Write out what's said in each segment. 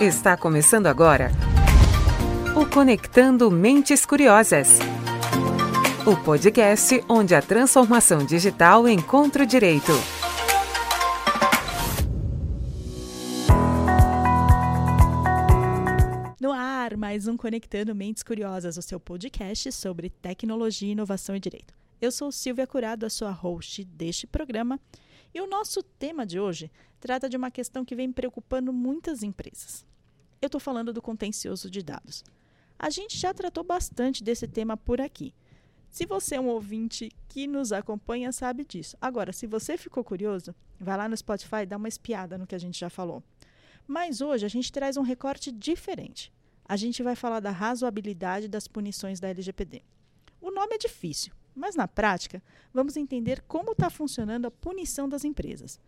Está começando agora o Conectando Mentes Curiosas. O podcast onde a transformação digital encontra o direito. No ar, mais um Conectando Mentes Curiosas, o seu podcast sobre tecnologia, inovação e direito. Eu sou Silvia Curado, a sua host deste programa, e o nosso tema de hoje trata de uma questão que vem preocupando muitas empresas. Eu estou falando do contencioso de dados. A gente já tratou bastante desse tema por aqui. Se você é um ouvinte que nos acompanha, sabe disso. Agora, se você ficou curioso, vai lá no Spotify e dá uma espiada no que a gente já falou. Mas hoje a gente traz um recorte diferente. A gente vai falar da razoabilidade das punições da LGPD. O nome é difícil, mas na prática, vamos entender como está funcionando a punição das empresas.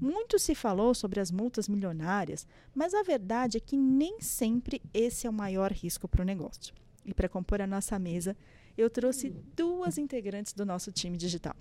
Muito se falou sobre as multas milionárias, mas a verdade é que nem sempre esse é o maior risco para o negócio. E para compor a nossa mesa, eu trouxe duas integrantes do nosso time digital.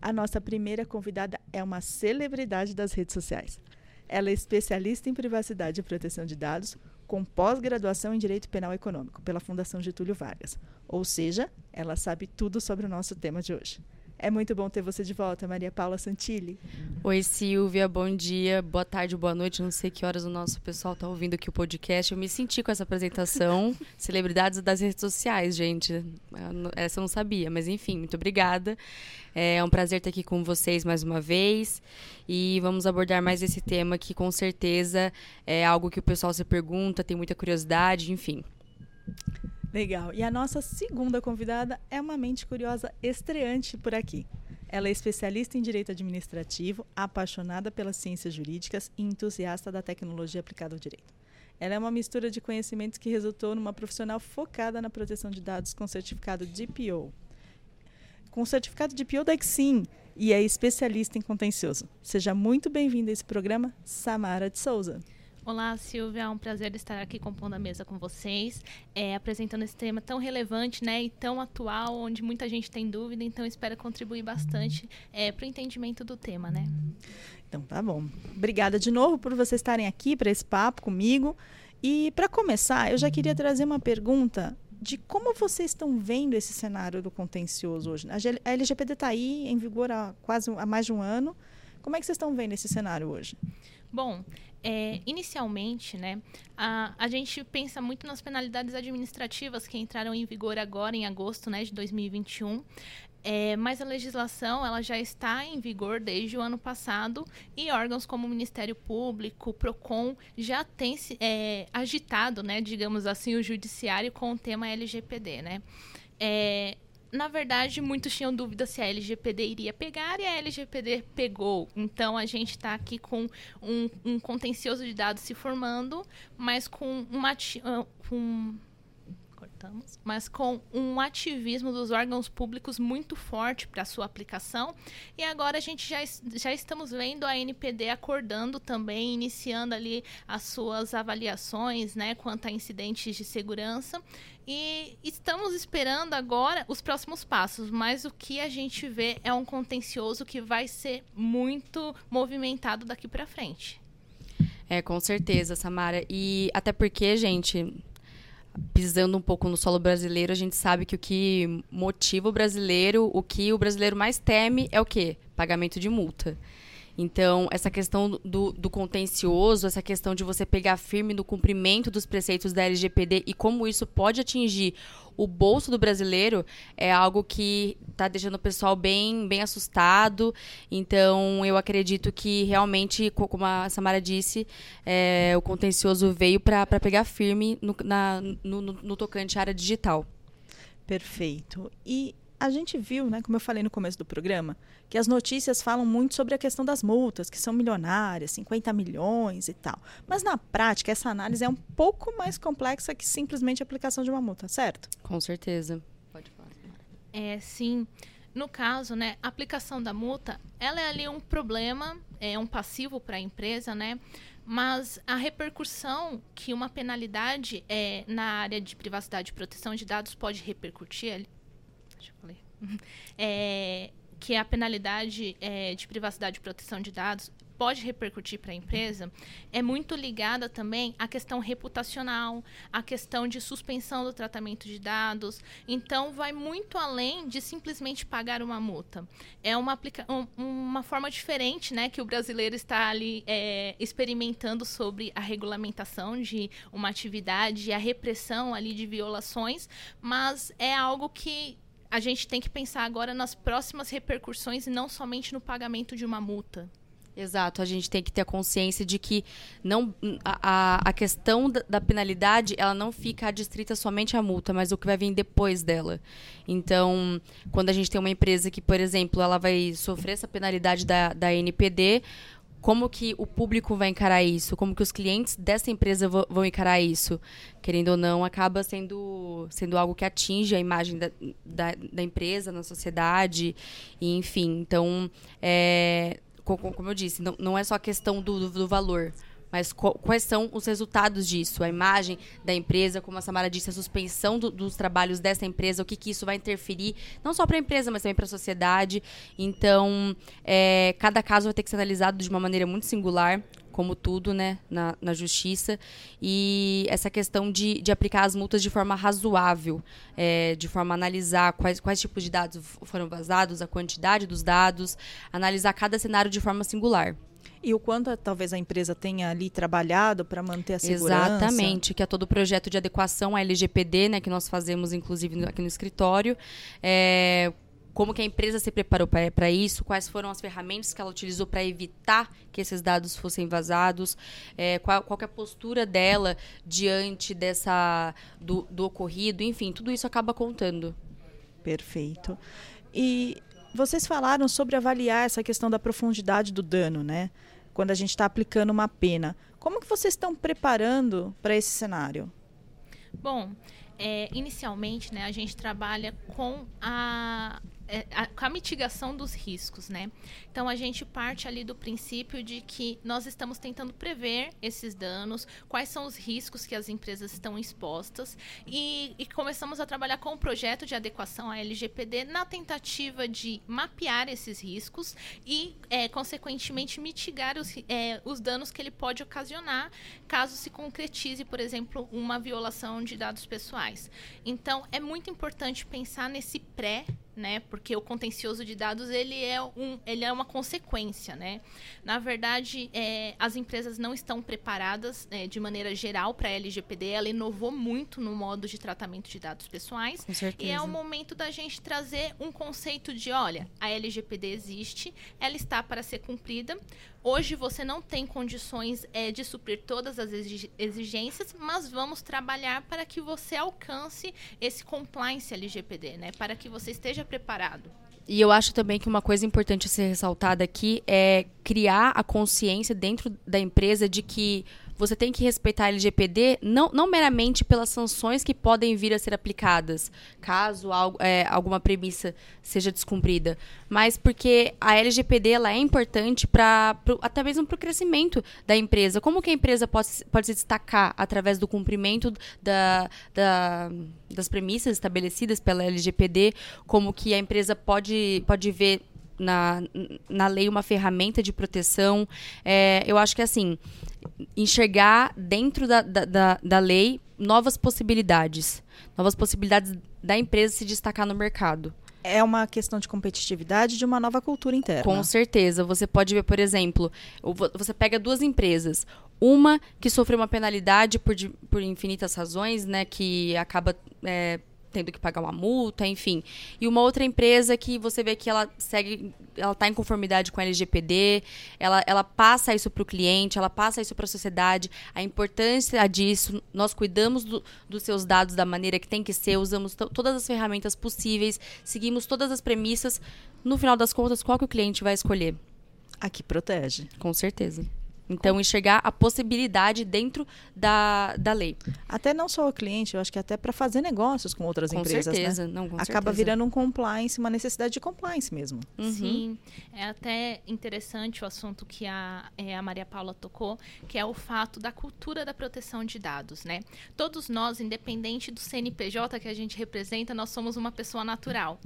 A nossa primeira convidada é uma celebridade das redes sociais. Ela é especialista em privacidade e proteção de dados, com pós-graduação em Direito Penal Econômico pela Fundação Getúlio Vargas. Ou seja, ela sabe tudo sobre o nosso tema de hoje. É muito bom ter você de volta, Maria Paula Santilli. Oi, Silvia, bom dia, boa tarde, boa noite. Não sei que horas o nosso pessoal está ouvindo aqui o podcast. Eu me senti com essa apresentação. Celebridades das redes sociais, gente. Essa eu não sabia, mas enfim, muito obrigada. É um prazer estar aqui com vocês mais uma vez. E vamos abordar mais esse tema que com certeza é algo que o pessoal se pergunta, tem muita curiosidade, enfim. Legal. E a nossa segunda convidada é uma mente curiosa estreante por aqui. Ela é especialista em direito administrativo, apaixonada pelas ciências jurídicas e entusiasta da tecnologia aplicada ao direito. Ela é uma mistura de conhecimentos que resultou numa profissional focada na proteção de dados com certificado DPO. Com certificado DPO da Exim e é especialista em contencioso. Seja muito bem-vinda a esse programa, Samara de Souza. Olá, Silvia. É um prazer estar aqui compondo a mesa com vocês, é, apresentando esse tema tão relevante né, e tão atual, onde muita gente tem dúvida, então espero contribuir bastante é, para o entendimento do tema. Né? Então, tá bom. Obrigada de novo por vocês estarem aqui para esse papo comigo. E, para começar, eu já queria trazer uma pergunta de como vocês estão vendo esse cenário do contencioso hoje. A LGPD está aí em vigor há quase há mais de um ano. Como é que vocês estão vendo esse cenário hoje? Bom, é, inicialmente, né, a, a gente pensa muito nas penalidades administrativas que entraram em vigor agora em agosto né, de 2021. É, mas a legislação ela já está em vigor desde o ano passado e órgãos como o Ministério Público, Procon já têm é, agitado, né, digamos assim, o judiciário com o tema LGPD, né? É, na verdade, muitos tinham dúvida se a LGPD iria pegar e a LGPD pegou. Então, a gente está aqui com um, um, contencioso de dados se formando, mas com uma. Um, mas com um ativismo dos órgãos públicos muito forte para sua aplicação. E agora a gente já, já estamos vendo a NPD acordando também, iniciando ali as suas avaliações né, quanto a incidentes de segurança. E estamos esperando agora os próximos passos, mas o que a gente vê é um contencioso que vai ser muito movimentado daqui para frente. É, com certeza, Samara. E até porque, gente, pisando um pouco no solo brasileiro, a gente sabe que o que motiva o brasileiro, o que o brasileiro mais teme é o quê? Pagamento de multa. Então, essa questão do, do contencioso, essa questão de você pegar firme no cumprimento dos preceitos da LGPD e como isso pode atingir o bolso do brasileiro é algo que está deixando o pessoal bem, bem assustado. Então, eu acredito que realmente, como a Samara disse, é, o contencioso veio para pegar firme no, na, no, no, tocante à área digital. Perfeito. E a gente viu, né, como eu falei no começo do programa, que as notícias falam muito sobre a questão das multas, que são milionárias, 50 milhões e tal. Mas na prática, essa análise é um pouco mais complexa que simplesmente a aplicação de uma multa, certo? Com certeza. Pode falar. É, sim. No caso, né, a aplicação da multa, ela é ali um problema, é um passivo para a empresa, né? Mas a repercussão que uma penalidade é, na área de privacidade e proteção de dados pode repercutir Eu falar. É, que a penalidade é, de privacidade e proteção de dados pode repercutir para a empresa é muito ligada também à questão reputacional, à questão de suspensão do tratamento de dados. Então, vai muito além de simplesmente pagar uma multa. É uma, aplica um, uma forma diferente né, que o brasileiro está ali é, experimentando sobre a regulamentação de uma atividade, a repressão ali de violações, mas é algo que a gente tem que pensar agora nas próximas repercussões e não somente no pagamento de uma multa. Exato, a gente tem que ter a consciência de que não a, a questão da, da, penalidade ela não fica adstrita somente à multa, mas o que vai vir depois dela. Então, quando a gente tem uma empresa que, por exemplo, ela vai sofrer essa penalidade da, da NPD, como que o público vai encarar isso? Como que os clientes dessa empresa vão encarar isso? Querendo ou não, acaba sendo, sendo algo que atinge a imagem da, da, da empresa na sociedade, e, enfim. Então, é, como eu disse, não, não é só a questão do, do, do valor, mas quais são os resultados disso? A imagem da empresa, como a Samara disse, a suspensão do, dos trabalhos dessa empresa, o que, que isso vai interferir, não só para a empresa, mas também para a sociedade. Então, é, cada caso vai ter que ser analisado de uma maneira muito singular, como tudo, né, na, na justiça. E essa questão de, de aplicar as multas de forma razoável, é, de forma a analisar quais, quais tipos de dados foram vazados, a quantidade dos dados, analisar cada cenário de forma singular. E o quanto talvez a empresa tenha ali trabalhado para manter a segurança. Exatamente, que é todo o projeto de adequação à LGPD, né, que nós fazemos inclusive aqui no escritório. É, como que a empresa se preparou para isso, quais foram as ferramentas que ela utilizou para evitar que esses dados fossem vazados, é, qual, qual é a postura dela diante dessa do, do ocorrido, enfim, tudo isso acaba contando. Perfeito. E vocês falaram sobre avaliar essa questão da profundidade do dano, né? quando a gente está aplicando uma pena. Como que vocês estão preparando para esse cenário? Bom, é, inicialmente, né, a gente trabalha com a é, a, com a mitigação dos riscos, né? Então a gente parte ali do princípio de que nós estamos tentando prever esses danos, quais são os riscos que as empresas estão expostas e, e começamos a trabalhar com o projeto de adequação à LGPD na tentativa de mapear esses riscos e, é, consequentemente, mitigar os, é, os danos que ele pode ocasionar caso se concretize, por exemplo, uma violação de dados pessoais. Então é muito importante pensar nesse pré né? Porque o contencioso de dados ele é, um, ele é uma consequência, né? Na verdade, é, as empresas não estão preparadas é, de maneira geral para a LGPD. Ela inovou muito no modo de tratamento de dados pessoais. Com certeza. E é o momento da gente trazer um conceito de, olha, a LGPD existe, ela está para ser cumprida. Hoje você não tem condições é, de suprir todas as exigências, mas vamos trabalhar para que você alcance esse compliance LGPD, né? Para que você esteja preparado. E eu acho também que uma coisa importante a ser ressaltada aqui é criar a consciência dentro da empresa de que você tem que respeitar a LGPD não, não meramente pelas sanções que podem vir a ser aplicadas, caso algo, é, alguma premissa seja descumprida, mas porque a LGPD ela é importante para até mesmo para o crescimento da empresa. Como que a empresa pode, pode se destacar através do cumprimento da, da, das premissas estabelecidas pela LGPD? Como que a empresa pode, pode ver na, na lei uma ferramenta de proteção. É, eu acho que assim, enxergar dentro da, da, da, da lei novas possibilidades. Novas possibilidades da empresa se destacar no mercado é uma questão de competitividade de uma nova cultura interna. Com certeza. Você pode ver, por exemplo, você pega duas empresas. Uma que sofreu uma penalidade por, por infinitas razões, né? Que acaba é, tendo que pagar uma multa, enfim. E uma outra empresa que você vê que ela segue, ela está em conformidade com a LGPD, ela, ela passa isso para o cliente, ela passa isso para a sociedade, a importância disso, nós cuidamos do, dos seus dados da maneira que tem que ser, usamos todas as ferramentas possíveis, seguimos todas as premissas. No final das contas, qual que o cliente vai escolher? A que protege. Com certeza. Então, enxergar a possibilidade dentro da, da lei. Até não só o cliente, eu acho que até para fazer negócios com outras com empresas. Certeza. Né? Não, com Acaba certeza. virando um compliance, uma necessidade de compliance mesmo. Uhum. Sim, é até interessante o assunto que a, é, a Maria Paula tocou, que é o fato da cultura da proteção de dados, né? Todos nós, independente do CNPJ que a gente representa, nós somos uma pessoa natural.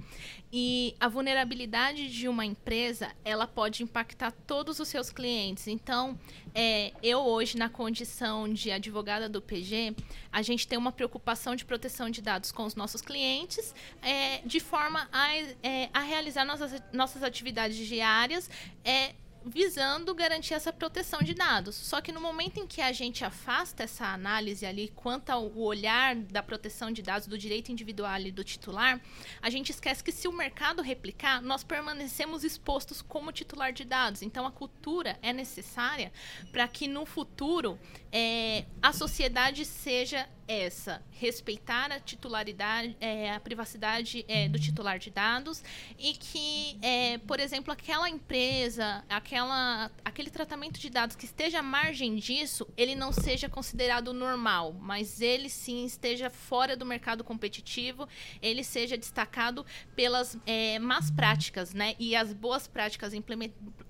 E a vulnerabilidade de uma empresa, ela pode impactar todos os seus clientes. Então, é, eu hoje, na condição de advogada do PG, a gente tem uma preocupação de proteção de dados com os nossos clientes, é, de forma a, é, a realizar nossas, nossas atividades diárias, é, visando garantir essa proteção de dados. Só que no momento em que a gente afasta essa análise ali quanto ao olhar da proteção de dados do direito individual e do titular, a gente esquece que se o mercado replicar, nós permanecemos expostos como titular de dados. Então a cultura é necessária para que no futuro é, a sociedade seja essa respeitar a titularidade, é, a privacidade é, do titular de dados e que, é, por exemplo, aquela empresa, aquela, aquele tratamento de dados que esteja à margem disso, ele não seja considerado normal, mas ele sim esteja fora do mercado competitivo, ele seja destacado pelas é, más práticas, né? E as boas práticas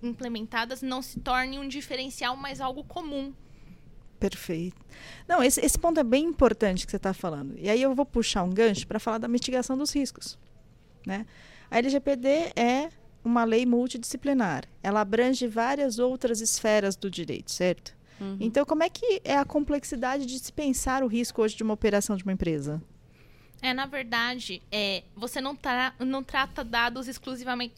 implementadas não se tornem um diferencial, mas algo comum Perfeito. Não, esse, esse ponto é bem importante que você está falando. E aí eu vou puxar um gancho para falar da mitigação dos riscos. Né? A LGPD é uma lei multidisciplinar. Ela abrange várias outras esferas do direito, certo? Uhum. Então, como é que é a complexidade de se pensar o risco hoje de uma operação de uma empresa? É, na verdade, é, você não, tra não trata dados exclusivamente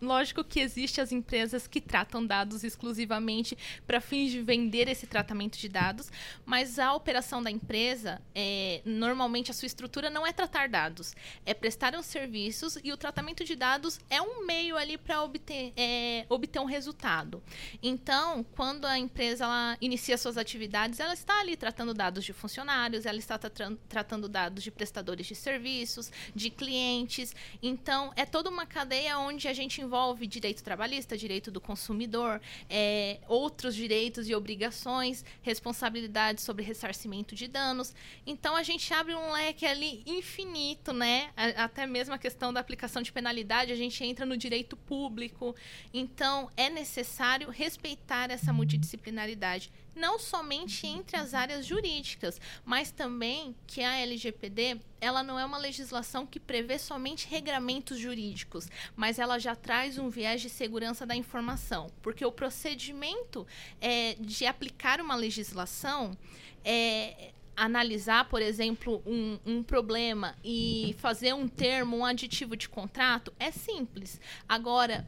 Lógico que existem as empresas que tratam dados exclusivamente para fins de vender esse tratamento de dados, mas a operação da empresa, é, normalmente a sua estrutura não é tratar dados, é prestar os serviços e o tratamento de dados é um meio ali para obter, é, obter um resultado. Então, quando a empresa ela inicia suas atividades, ela está ali tratando dados de funcionários, ela está tra tratando dados de prestadores de serviços, de clientes. Então, é toda uma cadeia cadeia onde a gente envolve direito trabalhista, direito do consumidor, é, outros direitos e obrigações, responsabilidade sobre ressarcimento de danos. Então a gente abre um leque ali infinito, né? Até mesmo a questão da aplicação de penalidade, a gente entra no direito público. Então é necessário respeitar essa multidisciplinaridade não somente entre as áreas jurídicas, mas também que a LGPD ela não é uma legislação que prevê somente regramentos jurídicos, mas ela já traz um viés de segurança da informação, porque o procedimento é, de aplicar uma legislação é analisar, por exemplo, um, um, problema e fazer um termo, um aditivo de contrato, é simples. Agora,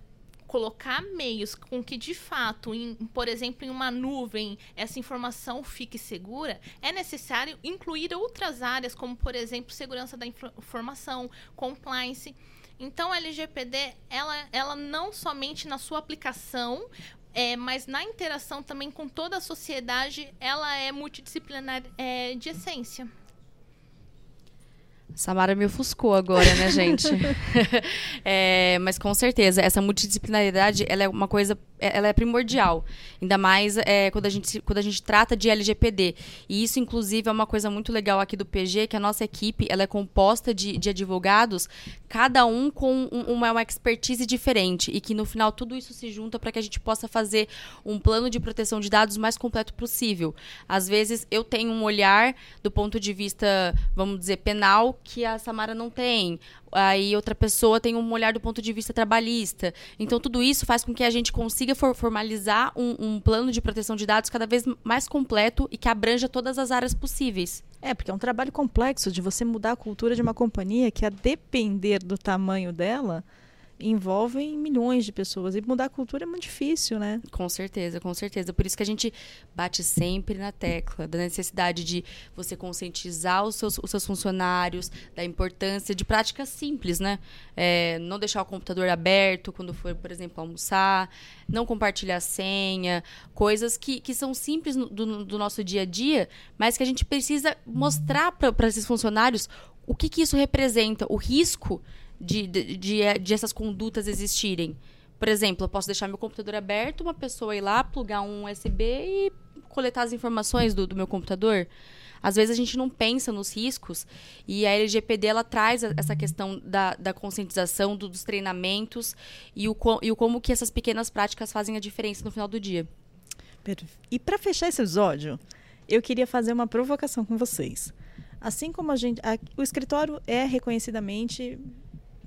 colocar meios com que de fato, em, por exemplo, em uma nuvem, essa informação fique segura, é necessário incluir outras áreas, como por exemplo, segurança da informação, compliance. Então, a LGPD, ela, ela não somente na sua aplicação, é, mas na interação também com toda a sociedade, ela é multidisciplinar é, de essência. Samara me ofuscou agora, né, gente? é, mas com certeza, essa multidisciplinaridade ela é uma coisa ela é primordial. Ainda mais é, quando, a gente, quando a gente trata de LGPD. E isso, inclusive, é uma coisa muito legal aqui do PG, que a nossa equipe ela é composta de, de advogados, cada um com uma, uma expertise diferente. E que no final tudo isso se junta para que a gente possa fazer um plano de proteção de dados mais completo possível. Às vezes eu tenho um olhar do ponto de vista, vamos dizer, penal, que a Samara não tem aí outra pessoa tem um olhar do ponto de vista trabalhista. Então, tudo isso faz com que a gente consiga for formalizar um, um, plano de proteção de dados cada vez mais completo e que abranja todas as áreas possíveis. É, porque é um trabalho complexo de você mudar a cultura de uma companhia que, a depender do tamanho dela, envolvem milhões de pessoas. E mudar a cultura é muito difícil, né? Com certeza, com certeza. Por isso que a gente bate sempre na tecla da necessidade de você conscientizar os seus, os seus funcionários, da importância de práticas simples, né? É, não deixar o computador aberto quando for, por exemplo, almoçar, não compartilhar senha, coisas que, que são simples do, do nosso dia a dia, mas que a gente precisa mostrar para esses funcionários o que, que isso representa, o risco de, de, de, de essas condutas existirem Por exemplo, eu posso deixar meu computador aberto, uma pessoa ir lá, plugar um USB e coletar as informações do, do meu computador. Às vezes a gente não pensa nos riscos e a LGPD ela traz essa questão da, da conscientização, do, dos treinamentos e o, e o como que essas pequenas práticas fazem a diferença no final do dia. E para fechar esse episódio, eu queria fazer uma provocação com vocês. Assim como a gente, a, o escritório é reconhecidamente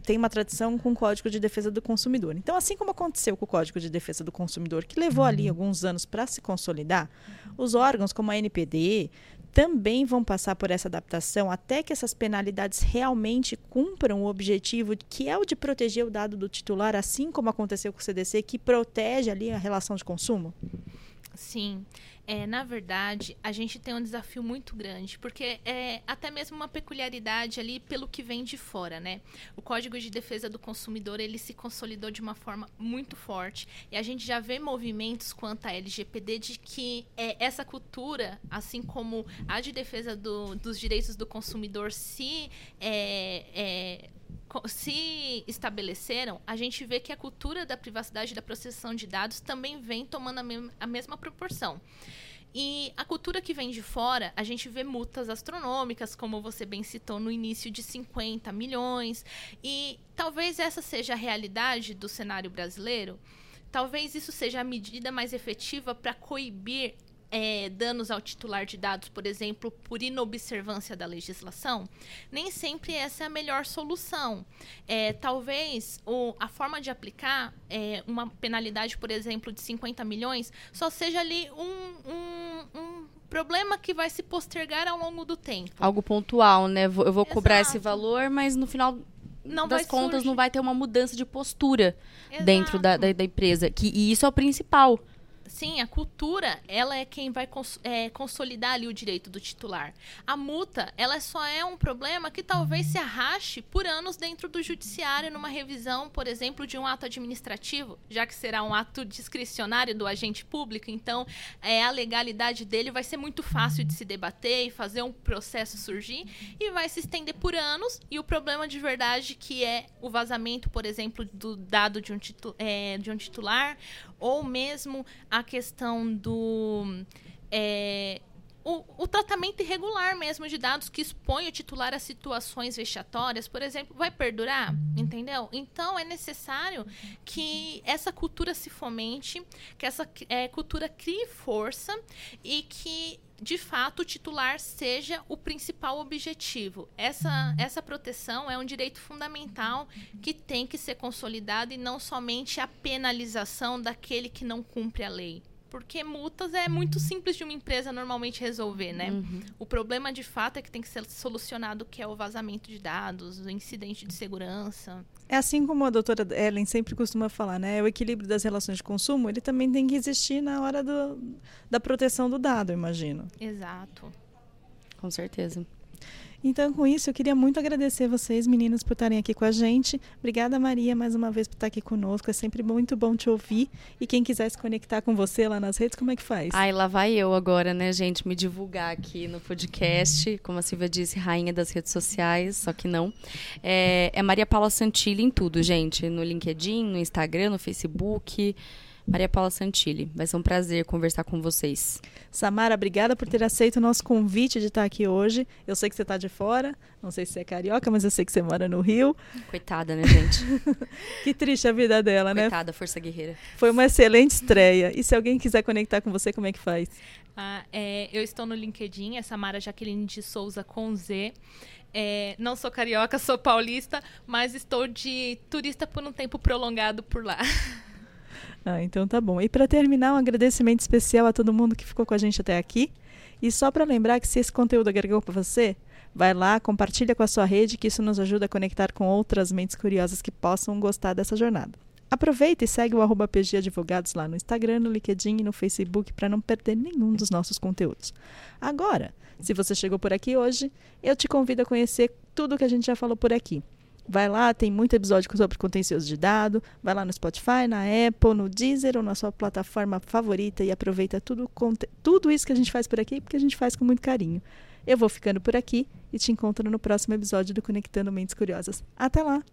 tem uma tradição com o Código de Defesa do Consumidor. Então, assim como aconteceu com o Código de Defesa do Consumidor, que levou ali alguns anos para se consolidar, os órgãos como a NPD também vão passar por essa adaptação até que essas penalidades realmente cumpram o objetivo que é o de proteger o dado do titular, assim como aconteceu com o CDC, que protege ali a relação de consumo? Sim. É, na verdade, a gente tem um desafio muito grande, porque é até mesmo uma peculiaridade ali pelo que vem de fora, né? O Código de Defesa do Consumidor, ele se consolidou de uma forma muito forte, e a gente já vê movimentos quanto à LGPD de que é, essa cultura, assim como a de defesa do, dos direitos do consumidor, se é, é, se estabeleceram, a gente vê que a cultura da privacidade e da proteção de dados também vem tomando a, me a mesma proporção. E a cultura que vem de fora, a gente vê multas astronômicas, como você bem citou no início, de 50 milhões. E talvez essa seja a realidade do cenário brasileiro. Talvez isso seja a medida mais efetiva para coibir é, danos ao titular de dados, por exemplo, por inobservância da legislação, nem sempre essa é a melhor solução. É, talvez o, a forma de aplicar é, uma penalidade, por exemplo, de 50 milhões, só seja ali um, um, um problema que vai se postergar ao longo do tempo. Algo pontual, né? Eu vou Exato. cobrar esse valor, mas no final não das contas surgir. não vai ter uma mudança de postura Exato. dentro da, da, da, empresa. Que, e isso é o principal. Sim, a cultura, ela é quem vai cons é, consolidar ali o direito do titular. A multa, ela só é um problema que talvez se arraste por anos dentro do judiciário numa revisão, por exemplo, de um ato administrativo, já que será um ato discricionário do agente público, então é, a legalidade dele vai ser muito fácil de se debater e fazer um processo surgir e vai se estender por anos e o problema de verdade que é o vazamento, por exemplo, do dado de um, titu é, de um titular ou mesmo a questão do. É, o, o, tratamento irregular mesmo de dados que expõe o titular a situações vexatórias, por exemplo, vai perdurar, entendeu? Então é necessário que essa cultura se fomente, que essa é, cultura crie força e que de fato, o titular seja o principal objetivo. Essa, essa proteção é um direito fundamental que tem que ser consolidado e não somente a penalização daquele que não cumpre a lei. Porque multas é muito simples de uma empresa normalmente resolver, né? Uhum. O problema de fato é que tem que ser solucionado, que é o vazamento de dados, o incidente de segurança. É assim como a doutora Ellen sempre costuma falar, né? O equilíbrio das relações de consumo, ele também tem que existir na hora do, da proteção do dado, imagino. Exato. Com certeza. Então, com isso, eu queria muito agradecer vocês, meninas, por estarem aqui com a gente. Obrigada, Maria, mais uma vez por estar aqui conosco. É sempre muito bom te ouvir. E quem quiser se conectar com você lá nas redes, como é que faz? Ai, lá vai eu agora, né, gente, me divulgar aqui no podcast. Como a Silvia disse, rainha das redes sociais, só que não. É, é Maria Paula Santilli em tudo, gente. No LinkedIn, no Instagram, no Facebook. Maria Paula Santilli. Vai ser um prazer conversar com vocês. Samara, obrigada por ter aceito o nosso convite de estar aqui hoje. Eu sei que você está de fora, não sei se você é carioca, mas eu sei que você mora no Rio. Coitada, né, gente? que triste a vida dela, Coitada, né? Coitada, força guerreira. Foi uma excelente estreia. E se alguém quiser conectar com você, como é que faz? Ah, é, eu estou no LinkedIn, é Samara Jaqueline de Souza com Z. É, não sou carioca, sou paulista, mas estou de turista por um tempo prolongado por lá. Ah, então tá bom. E para terminar, um agradecimento especial a todo mundo que ficou com a gente até aqui. E só para lembrar que se esse conteúdo agregou para você, vai lá, compartilha com a sua rede, que isso nos ajuda a conectar com outras mentes curiosas que possam gostar dessa jornada. Aproveita e segue o arroba PG Advogados lá no Instagram, no LinkedIn e no Facebook para não perder nenhum dos nossos conteúdos. Agora, se você chegou por aqui hoje, eu te convido a conhecer tudo que a gente já falou por aqui. Vai lá, tem muito episódio sobre contencioso de dado. Vai lá no Spotify, na Apple, no Deezer ou na sua plataforma favorita e aproveita tudo, tudo isso que a gente faz por aqui, porque a gente faz com muito carinho. Eu vou ficando por aqui e te encontro no próximo episódio do Conectando Mentes Curiosas. Até lá!